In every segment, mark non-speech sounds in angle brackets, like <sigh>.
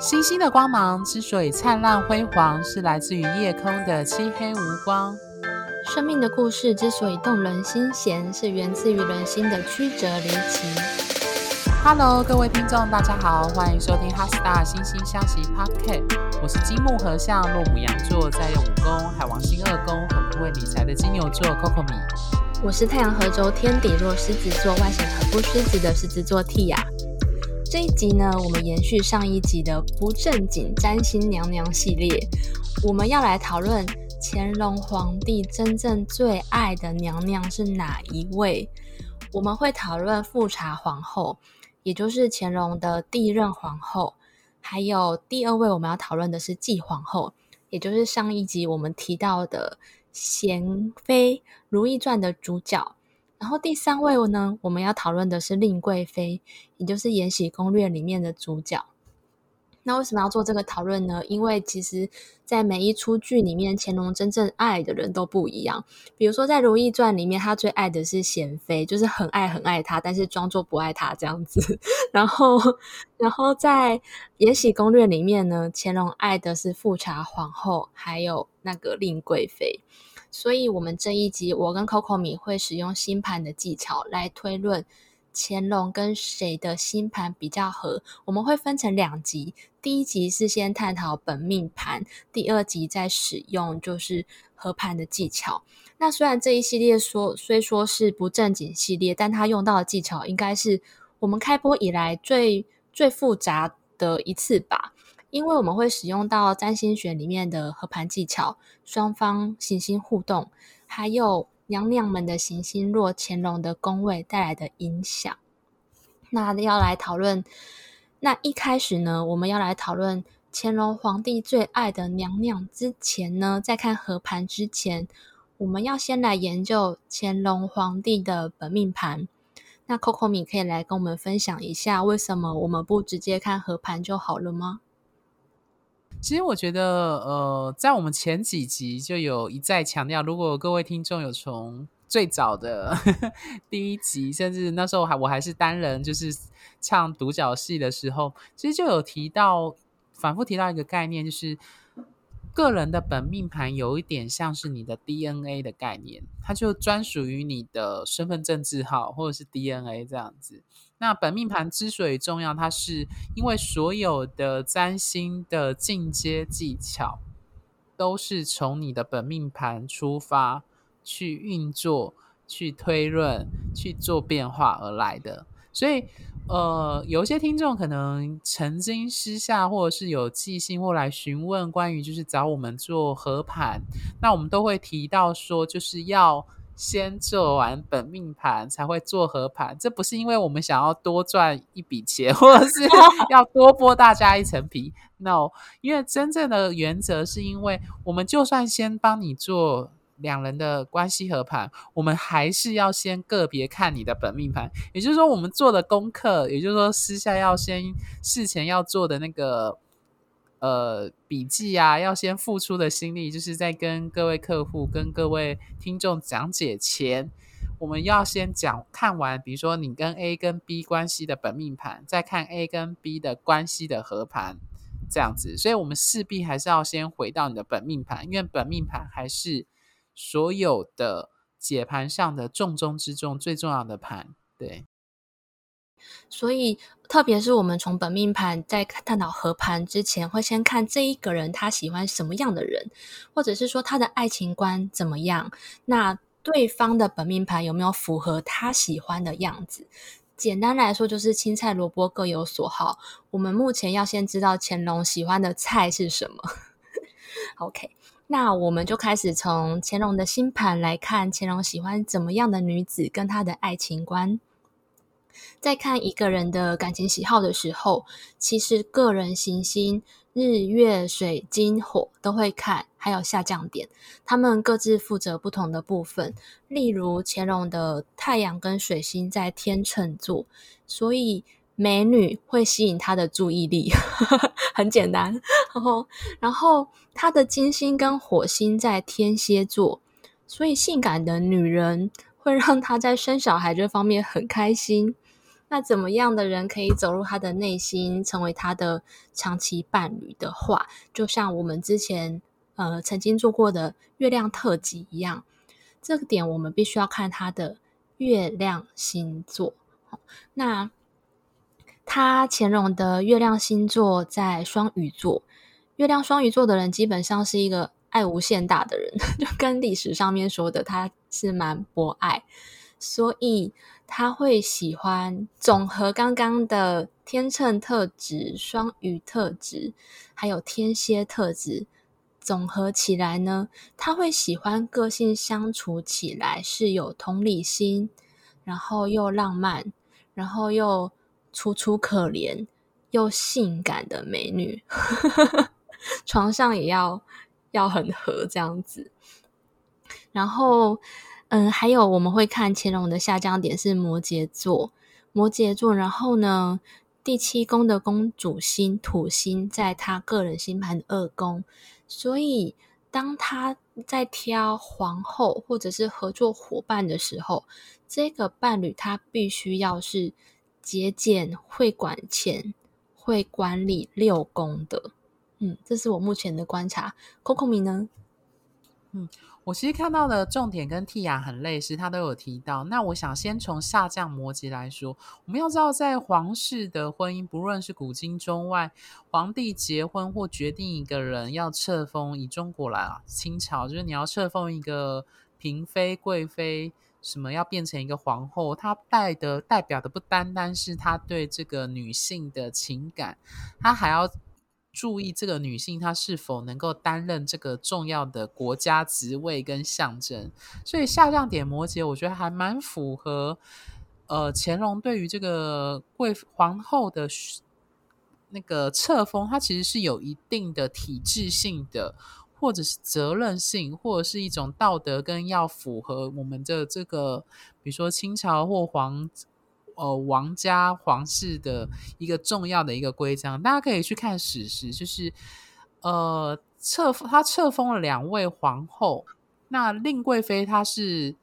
星星的光芒之所以灿烂辉煌，是来自于夜空的漆黑无光。生命的故事之所以动人心弦，是源自于人心的曲折离奇。Hello，各位听众，大家好，欢迎收听《哈斯塔星星相惜 Podcast》。我是金木合相、落母羊座，在用五宫海王星二宫，很不会理财的金牛座 Coco 米。我是太阳合轴天底落狮子座，外显很不狮子的狮子座 Tia。这一集呢，我们延续上一集的不正经占星娘娘系列，我们要来讨论乾隆皇帝真正最爱的娘娘是哪一位？我们会讨论富察皇后，也就是乾隆的第一任皇后，还有第二位我们要讨论的是继皇后，也就是上一集我们提到的娴妃《如懿传》的主角。然后第三位呢，我们要讨论的是令贵妃，也就是《延禧攻略》里面的主角。那为什么要做这个讨论呢？因为其实，在每一出剧里面，乾隆真正爱的人都不一样。比如说，在《如懿传》里面，他最爱的是娴妃，就是很爱很爱她，但是装作不爱她这样子。<laughs> 然后，然后在《延禧攻略》里面呢，乾隆爱的是富察皇后，还有那个令贵妃。所以，我们这一集，我跟 Coco 米会使用星盘的技巧来推论乾隆跟谁的星盘比较合。我们会分成两集，第一集是先探讨本命盘，第二集再使用就是合盘的技巧。那虽然这一系列说虽说是不正经系列，但它用到的技巧应该是我们开播以来最最复杂的一次吧。因为我们会使用到占星学里面的合盘技巧，双方行星互动，还有娘娘们的行星落乾隆的宫位带来的影响。那要来讨论，那一开始呢，我们要来讨论乾隆皇帝最爱的娘娘之前呢，在看合盘之前，我们要先来研究乾隆皇帝的本命盘。那 Coco 米可以来跟我们分享一下，为什么我们不直接看合盘就好了吗？其实我觉得，呃，在我们前几集就有一再强调，如果各位听众有从最早的呵 <laughs> 呵第一集，甚至那时候还我还是单人，就是唱独角戏的时候，其实就有提到，反复提到一个概念，就是个人的本命盘有一点像是你的 DNA 的概念，它就专属于你的身份证字号或者是 DNA 这样子。那本命盘之所以重要，它是因为所有的占星的进阶技巧都是从你的本命盘出发去运作、去推论、去做变化而来的。所以，呃，有一些听众可能曾经私下或者是有寄信或来询问关于就是找我们做合盘，那我们都会提到说，就是要。先做完本命盘才会做合盘，这不是因为我们想要多赚一笔钱，或者是 <laughs> 要多剥大家一层皮。No，因为真正的原则是因为我们就算先帮你做两人的关系合盘，我们还是要先个别看你的本命盘。也就是说，我们做的功课，也就是说，私下要先事前要做的那个。呃，笔记啊，要先付出的心力，就是在跟各位客户、跟各位听众讲解前，我们要先讲看完，比如说你跟 A 跟 B 关系的本命盘，再看 A 跟 B 的关系的合盘，这样子。所以，我们势必还是要先回到你的本命盘，因为本命盘还是所有的解盘上的重中之重、最重要的盘，对。所以，特别是我们从本命盘在探讨合盘之前，会先看这一个人他喜欢什么样的人，或者是说他的爱情观怎么样。那对方的本命盘有没有符合他喜欢的样子？简单来说，就是青菜萝卜各有所好。我们目前要先知道乾隆喜欢的菜是什么。<laughs> OK，那我们就开始从乾隆的星盘来看，乾隆喜欢怎么样的女子，跟他的爱情观。在看一个人的感情喜好的时候，其实个人行星、日月水金火都会看，还有下降点，他们各自负责不同的部分。例如乾隆的太阳跟水星在天秤座，所以美女会吸引他的注意力，<laughs> 很简单。然后，然后他的金星跟火星在天蝎座，所以性感的女人会让他在生小孩这方面很开心。那怎么样的人可以走入他的内心，成为他的长期伴侣的话，就像我们之前呃曾经做过的月亮特辑一样，这个点我们必须要看他的月亮星座。那他乾隆的月亮星座在双鱼座，月亮双鱼座的人基本上是一个爱无限大的人，<laughs> 就跟历史上面说的，他是蛮博爱，所以他会喜欢总和刚刚的天秤特质、双鱼特质，还有天蝎特质，总和起来呢，他会喜欢个性相处起来是有同理心，然后又浪漫，然后又楚楚可怜又性感的美女，<laughs> 床上也要要很合这样子。然后，嗯，还有我们会看乾隆的下降点是摩羯座，摩羯座。然后呢，第七宫的公主星土星在他个人星盘的二宫，所以当他在挑皇后或者是合作伙伴的时候，这个伴侣他必须要是节俭、会管钱、会管理六宫的。嗯，这是我目前的观察。Coco 米呢？嗯。我其实看到的重点跟蒂亚很类似，他都有提到。那我想先从下降摩羯来说，我们要知道，在皇室的婚姻，不论是古今中外，皇帝结婚或决定一个人要册封，以中国来啊，清朝就是你要册封一个嫔妃、贵妃，什么要变成一个皇后，她带的代表的不单单是她对这个女性的情感，她还要。注意这个女性她是否能够担任这个重要的国家职位跟象征，所以下降点摩羯，我觉得还蛮符合。呃，乾隆对于这个贵皇后的那个册封，它其实是有一定的体制性的，或者是责任性，或者是一种道德跟要符合我们的这个，比如说清朝或皇。呃，王家皇室的一个重要的一个规章，大家可以去看史实，就是呃，册封他册封了两位皇后，那令贵妃她是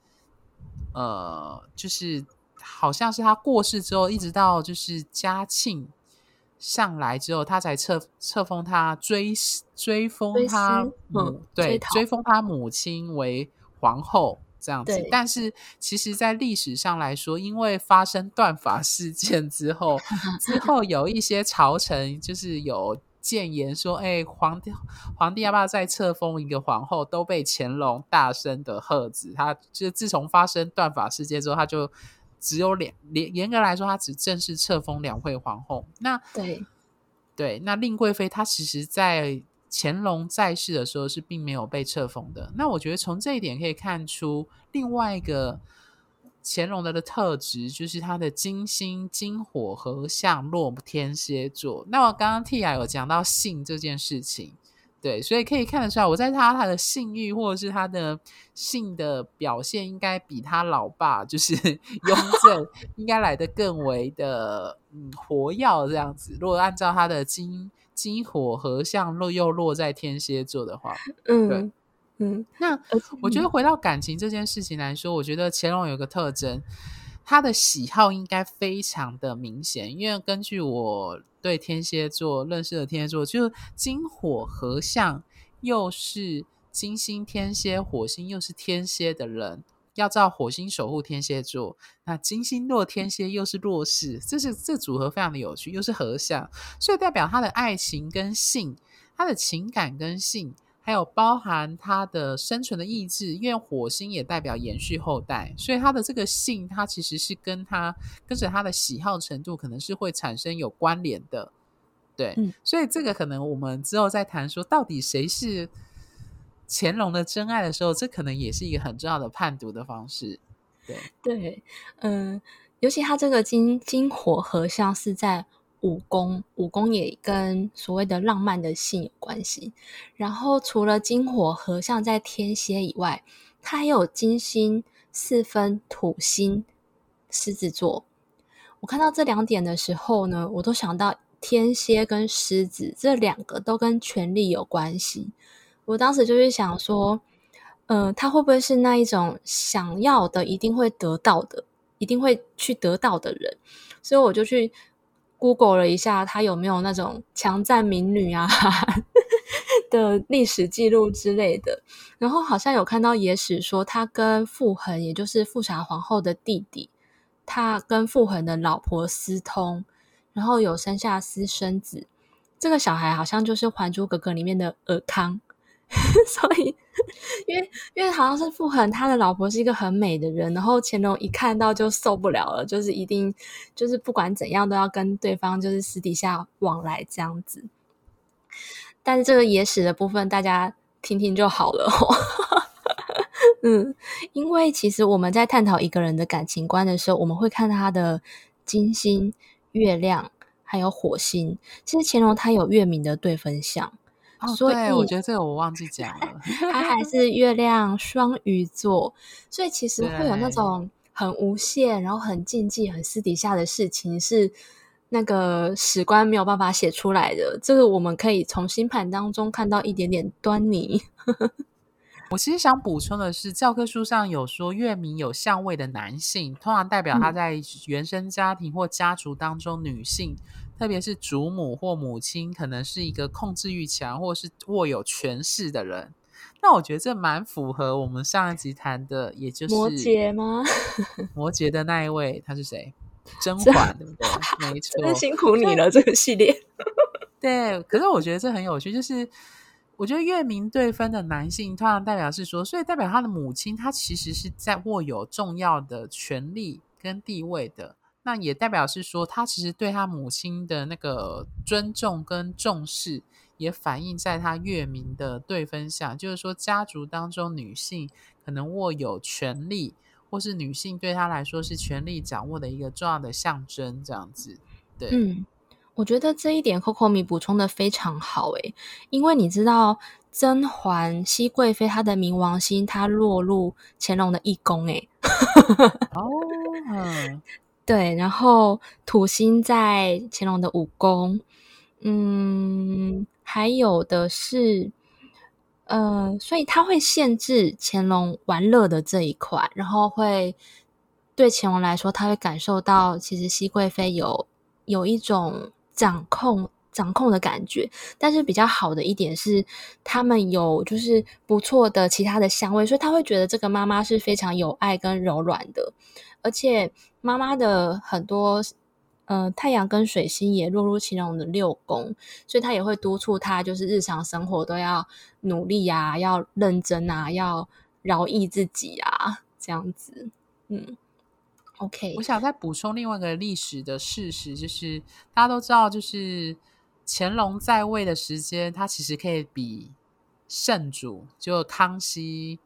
呃，就是好像是她过世之后，一直到就是嘉庆上来之后，他才册册封他追追封他母、嗯、对追封他母亲为皇后。这样子，但是其实，在历史上来说，因为发生断法事件之后，之后有一些朝臣就是有谏言说：“哎，皇帝，皇帝要不要再册封一个皇后？”都被乾隆大声的喝止。他就自从发生断法事件之后，他就只有两，严严格来说，他只正式册封两位皇后。那对对，那令贵妃她其实，在。乾隆在世的时候是并没有被册封的。那我觉得从这一点可以看出另外一个乾隆的的特质，就是他的金星金火合相落天蝎座。那我刚刚 Tia 有讲到性这件事情，对，所以可以看得出来，我在他他的性欲或者是他的性的表现，应该比他老爸就是 <laughs> 雍正 <laughs> 应该来的更为的嗯活跃这样子。如果按照他的金。金火合相落又落在天蝎座的话，嗯，对，嗯，那我觉得回到感情这件事情来说，我觉得乾隆有个特征，他的喜好应该非常的明显，因为根据我对天蝎座认识的天蝎座，就是金火合相，又是金星天蝎，火星又是天蝎的人。要照火星守护天蝎座，那金星落天蝎又是弱势，这是这组合非常的有趣，又是合相，所以代表他的爱情跟性，他的情感跟性，还有包含他的生存的意志，因为火星也代表延续后代，所以他的这个性，他其实是跟他跟着他的喜好程度，可能是会产生有关联的，对，嗯，所以这个可能我们之后再谈说，到底谁是。乾隆的真爱的时候，这可能也是一个很重要的判读的方式。对对，嗯，尤其他这个金金火合相是在武功，武功也跟所谓的浪漫的性有关系。然后除了金火合相在天蝎以外，它还有金星四分土星狮子座。我看到这两点的时候呢，我都想到天蝎跟狮子这两个都跟权力有关系。我当时就是想说，呃，他会不会是那一种想要的一定会得到的，一定会去得到的人？所以我就去 Google 了一下，他有没有那种强占民女啊 <laughs> 的历史记录之类的。然后好像有看到野史说，他跟傅恒，也就是富察皇后的弟弟，他跟傅恒的老婆私通，然后有生下私生子。这个小孩好像就是《还珠格格》里面的尔康。<laughs> 所以，因为因为好像是傅恒他的老婆是一个很美的人，然后乾隆一看到就受不了了，就是一定就是不管怎样都要跟对方就是私底下往来这样子。但是这个野史的部分大家听听就好了哦。<laughs> 嗯，因为其实我们在探讨一个人的感情观的时候，我们会看他的金星、月亮还有火星。其实乾隆他有月明的对分相。哦，对，我觉得这个我忘记讲了，他还 <laughs> 是月亮双鱼座，所以其实会有那种很无限，然后很禁忌、很私底下的事情，是那个史官没有办法写出来的。这个我们可以从星盘当中看到一点点端倪。<laughs> 我其实想补充的是，教科书上有说，月明有相位的男性，通常代表他在原生家庭或家族当中，女性。嗯特别是祖母或母亲，可能是一个控制欲强或是握有权势的人。那我觉得这蛮符合我们上一集谈的，也就是摩羯吗？<laughs> 摩羯的那一位，他是谁？甄嬛，对不对？没 <laughs> 错，真辛苦你了，这个系列。<laughs> 对，可是我觉得这很有趣，就是我觉得月明对分的男性，通常代表是说，所以代表他的母亲，他其实是在握有重要的权力跟地位的。那也代表是说，他其实对他母亲的那个尊重跟重视，也反映在他月明的对分相。就是说，家族当中女性可能握有权力，或是女性对他来说是权力掌握的一个重要的象征，这样子。对，嗯，我觉得这一点 Coco 米补充的非常好，诶，因为你知道甄嬛熹贵妃她的冥王星，她落入乾隆的一宫，诶。<laughs> 哦，嗯。对，然后土星在乾隆的五宫，嗯，还有的是，呃，所以他会限制乾隆玩乐的这一块，然后会对乾隆来说，他会感受到其实熹贵妃有有一种掌控掌控的感觉，但是比较好的一点是，他们有就是不错的其他的香味，所以他会觉得这个妈妈是非常有爱跟柔软的。而且妈妈的很多，呃，太阳跟水星也落入其中的六宫，所以他也会督促他，就是日常生活都要努力啊，要认真啊，要饶益自己啊，这样子。嗯，OK。我想再补充另外一个历史的事实，就是大家都知道，就是乾隆在位的时间，他其实可以比圣主就康熙。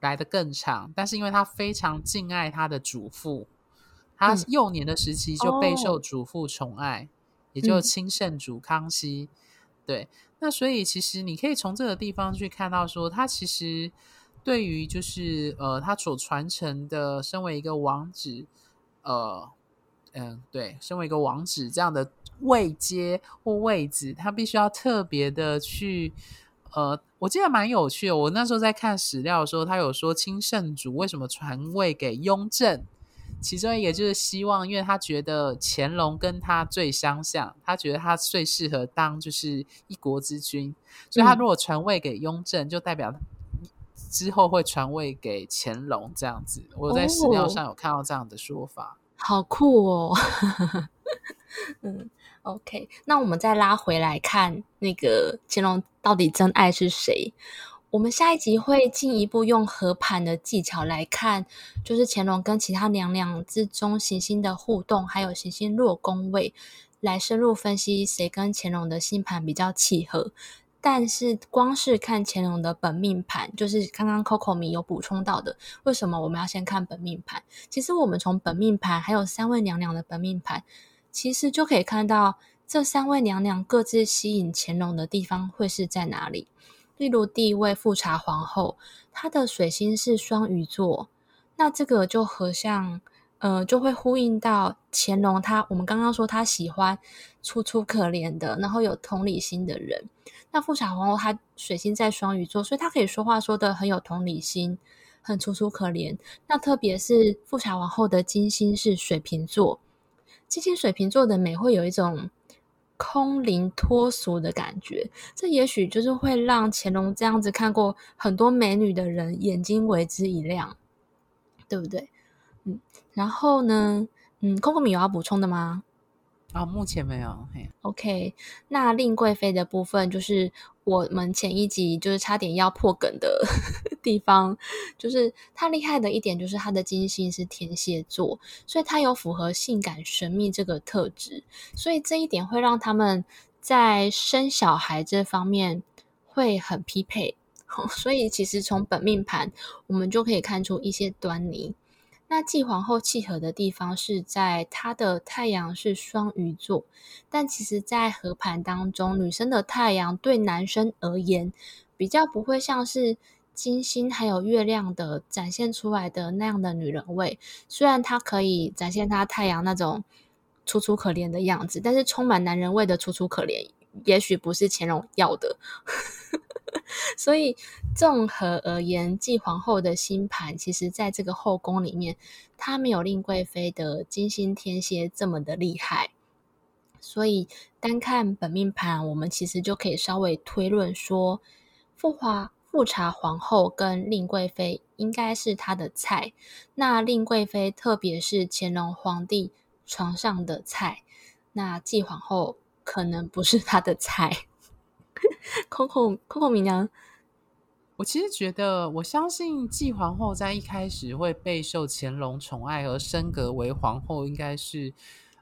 来的更长，但是因为他非常敬爱他的祖父，他幼年的时期就备受祖父宠爱，嗯、也就亲圣主康熙。嗯、对，那所以其实你可以从这个地方去看到，说他其实对于就是呃，他所传承的，身为一个王子，呃，嗯、呃，对，身为一个王子这样的位阶或位置，他必须要特别的去。呃，我记得蛮有趣的。我那时候在看史料的时候，他有说清圣祖为什么传位给雍正，其中一个就是希望，因为他觉得乾隆跟他最相像，他觉得他最适合当就是一国之君，所以他如果传位给雍正，就代表之后会传位给乾隆这样子。我在史料上有看到这样的说法，哦、好酷哦。<laughs> 嗯。OK，那我们再拉回来看那个乾隆到底真爱是谁？我们下一集会进一步用合盘的技巧来看，就是乾隆跟其他娘娘之中行星的互动，还有行星落宫位，来深入分析谁跟乾隆的星盘比较契合。但是光是看乾隆的本命盘，就是刚刚 Coco 米有补充到的，为什么我们要先看本命盘？其实我们从本命盘还有三位娘娘的本命盘。其实就可以看到这三位娘娘各自吸引乾隆的地方会是在哪里。例如第一位富察皇后，她的水星是双鱼座，那这个就和像，呃，就会呼应到乾隆他。我们刚刚说他喜欢楚楚可怜的，然后有同理心的人。那富察皇后她水星在双鱼座，所以她可以说话说得很有同理心，很楚楚可怜。那特别是富察皇后的金星是水瓶座。金星水瓶座的美会有一种空灵脱俗的感觉，这也许就是会让乾隆这样子看过很多美女的人眼睛为之一亮，对不对？嗯，然后呢，嗯，Coco 米有要补充的吗？啊、哦，目前没有。OK，那令贵妃的部分就是我们前一集就是差点要破梗的 <laughs> 地方，就是他厉害的一点就是他的金星是天蝎座，所以他有符合性感神秘这个特质，所以这一点会让他们在生小孩这方面会很匹配。<laughs> 所以其实从本命盘我们就可以看出一些端倪。那继皇后契合的地方是在她的太阳是双鱼座，但其实，在合盘当中，女生的太阳对男生而言，比较不会像是金星还有月亮的展现出来的那样的女人味。虽然她可以展现她太阳那种楚楚可怜的样子，但是充满男人味的楚楚可怜，也许不是乾隆要的。<laughs> 所以，综合而言，继皇后的星盘，其实在这个后宫里面，她没有令贵妃的金星天蝎这么的厉害。所以，单看本命盘，我们其实就可以稍微推论说，富华富察皇后跟令贵妃应该是她的菜。那令贵妃，特别是乾隆皇帝床上的菜，那继皇后可能不是她的菜。<laughs> Coco Coco 米娘，我其实觉得，我相信继皇后在一开始会备受乾隆宠爱而升格为皇后，应该是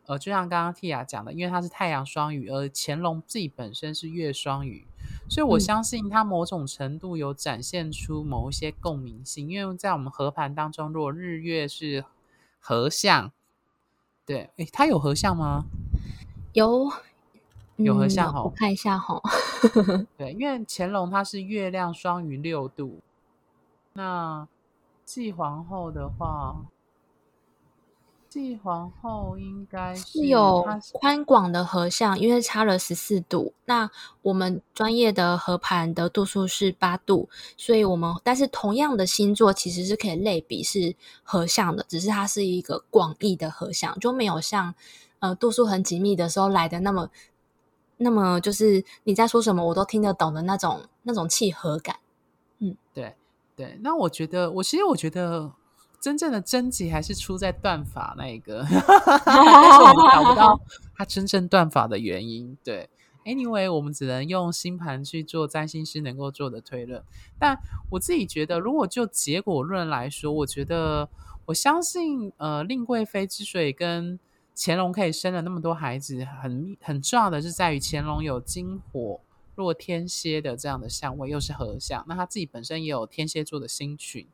呃，就像刚刚 Tia 讲的，因为她是太阳双鱼，而乾隆自己本身是月双鱼，所以我相信他某种程度有展现出某一些共鸣性。因为在我们合盘当中，如果日月是合相，对，诶，他有合相吗？有。有合相吼，我看一下吼。<laughs> 对，因为乾隆他是月亮双鱼六度，那继皇后的话，继皇后应该是有宽广的合相，因为差了十四度。那我们专业的合盘的度数是八度，所以我们但是同样的星座其实是可以类比是合相的，只是它是一个广义的合相，就没有像呃度数很紧密的时候来的那么。那么就是你在说什么，我都听得懂的那种那种契合感。嗯，对对。那我觉得，我其实我觉得真正的真集还是出在断法那一个，<laughs> 但是我们找不到 <laughs> 他真正断法的原因。对，anyway，我们只能用星盘去做占星师能够做的推论。但我自己觉得，如果就结果论来说，我觉得我相信，呃，令贵妃之所以跟乾隆可以生了那么多孩子，很很重要的是在于乾隆有金火若天蝎的这样的相位，又是合相，那他自己本身也有天蝎座的星群，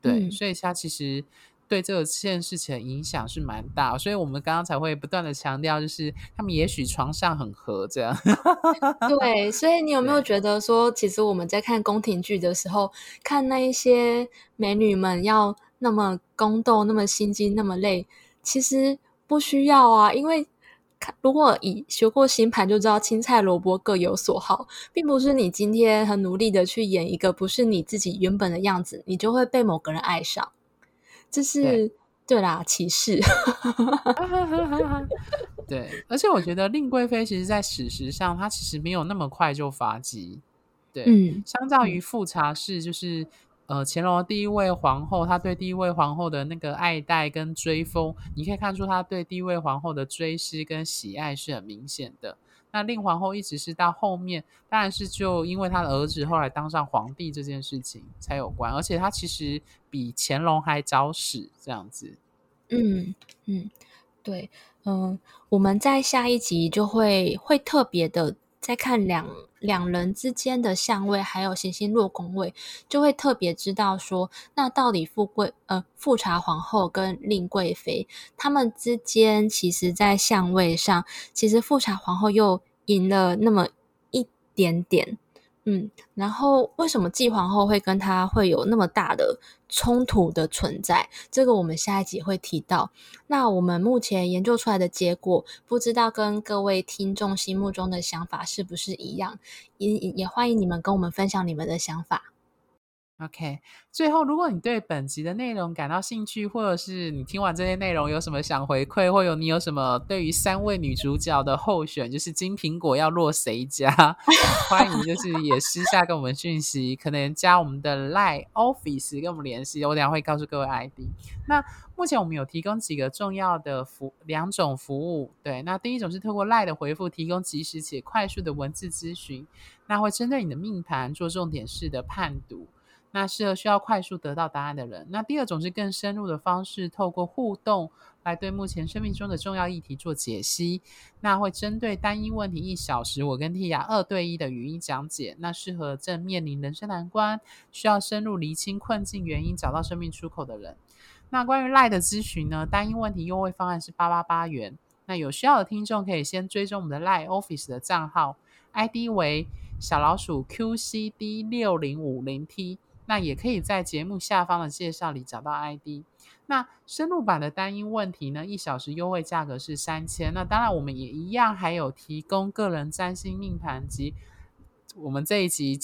对，嗯、所以他其实对这个件事情的影响是蛮大，所以我们刚刚才会不断的强调，就是他们也许床上很合这样。<laughs> 对，所以你有没有觉得说，其实我们在看宫廷剧的时候，看那一些美女们要那么宫斗，那么心机，那么累，其实。不需要啊，因为如果以学过星盘就知道，青菜萝卜各有所好，并不是你今天很努力的去演一个不是你自己原本的样子，你就会被某个人爱上。这是对，对啦，歧视。<laughs> 对，而且我觉得令贵妃其实在史实上，她其实没有那么快就发迹。对，嗯，相较于富察氏，就是。呃，乾隆第一位皇后，他对第一位皇后的那个爱戴跟追封，你可以看出他对第一位皇后的追思跟喜爱是很明显的。那令皇后一直是到后面，当然是就因为他的儿子后来当上皇帝这件事情才有关，而且他其实比乾隆还早死这样子。嗯嗯，对，嗯、我们在下一集就会会特别的。再看两两人之间的相位，还有行星落宫位，就会特别知道说，那到底富贵呃富察皇后跟令贵妃他们之间，其实在相位上，其实富察皇后又赢了那么一点点。嗯，然后为什么继皇后会跟他会有那么大的冲突的存在？这个我们下一集会提到。那我们目前研究出来的结果，不知道跟各位听众心目中的想法是不是一样？也也欢迎你们跟我们分享你们的想法。OK，最后，如果你对本集的内容感到兴趣，或者是你听完这些内容有什么想回馈，或有你有什么对于三位女主角的候选，就是金苹果要落谁家，欢迎就是也私下跟我们讯息，可能加我们的 Line Office 跟我们联系，我等下会告诉各位 ID。那目前我们有提供几个重要的服两种服务，对，那第一种是透过 Line 的回复提供即时且快速的文字咨询，那会针对你的命盘做重点式的判读。那适合需要快速得到答案的人。那第二种是更深入的方式，透过互动来对目前生命中的重要议题做解析。那会针对单一问题一小时，我跟 Tia 二对一的语音讲解。那适合正面临人生难关，需要深入厘清困境原因，找到生命出口的人。那关于 LINE 的咨询呢？单一问题优惠方案是八八八元。那有需要的听众可以先追踪我们的 LINE Office 的账号，ID 为小老鼠 QCD 六零五零 T。那也可以在节目下方的介绍里找到 ID。那深入版的单一问题呢，一小时优惠价格是三千。那当然，我们也一样还有提供个人占星命盘及我们这一集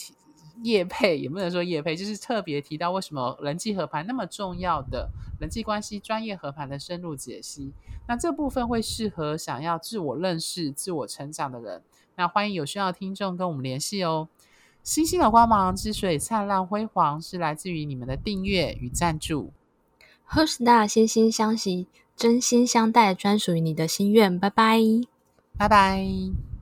叶配，也不能说叶配，就是特别提到为什么人际合盘那么重要的人际关系专业合盘的深入解析。那这部分会适合想要自我认识、自我成长的人。那欢迎有需要听众跟我们联系哦。星星的光芒之所以灿烂辉煌，是来自于你们的订阅与赞助。HeartStar 心心相惜，真心相待，专属于你的心愿。拜拜，拜拜。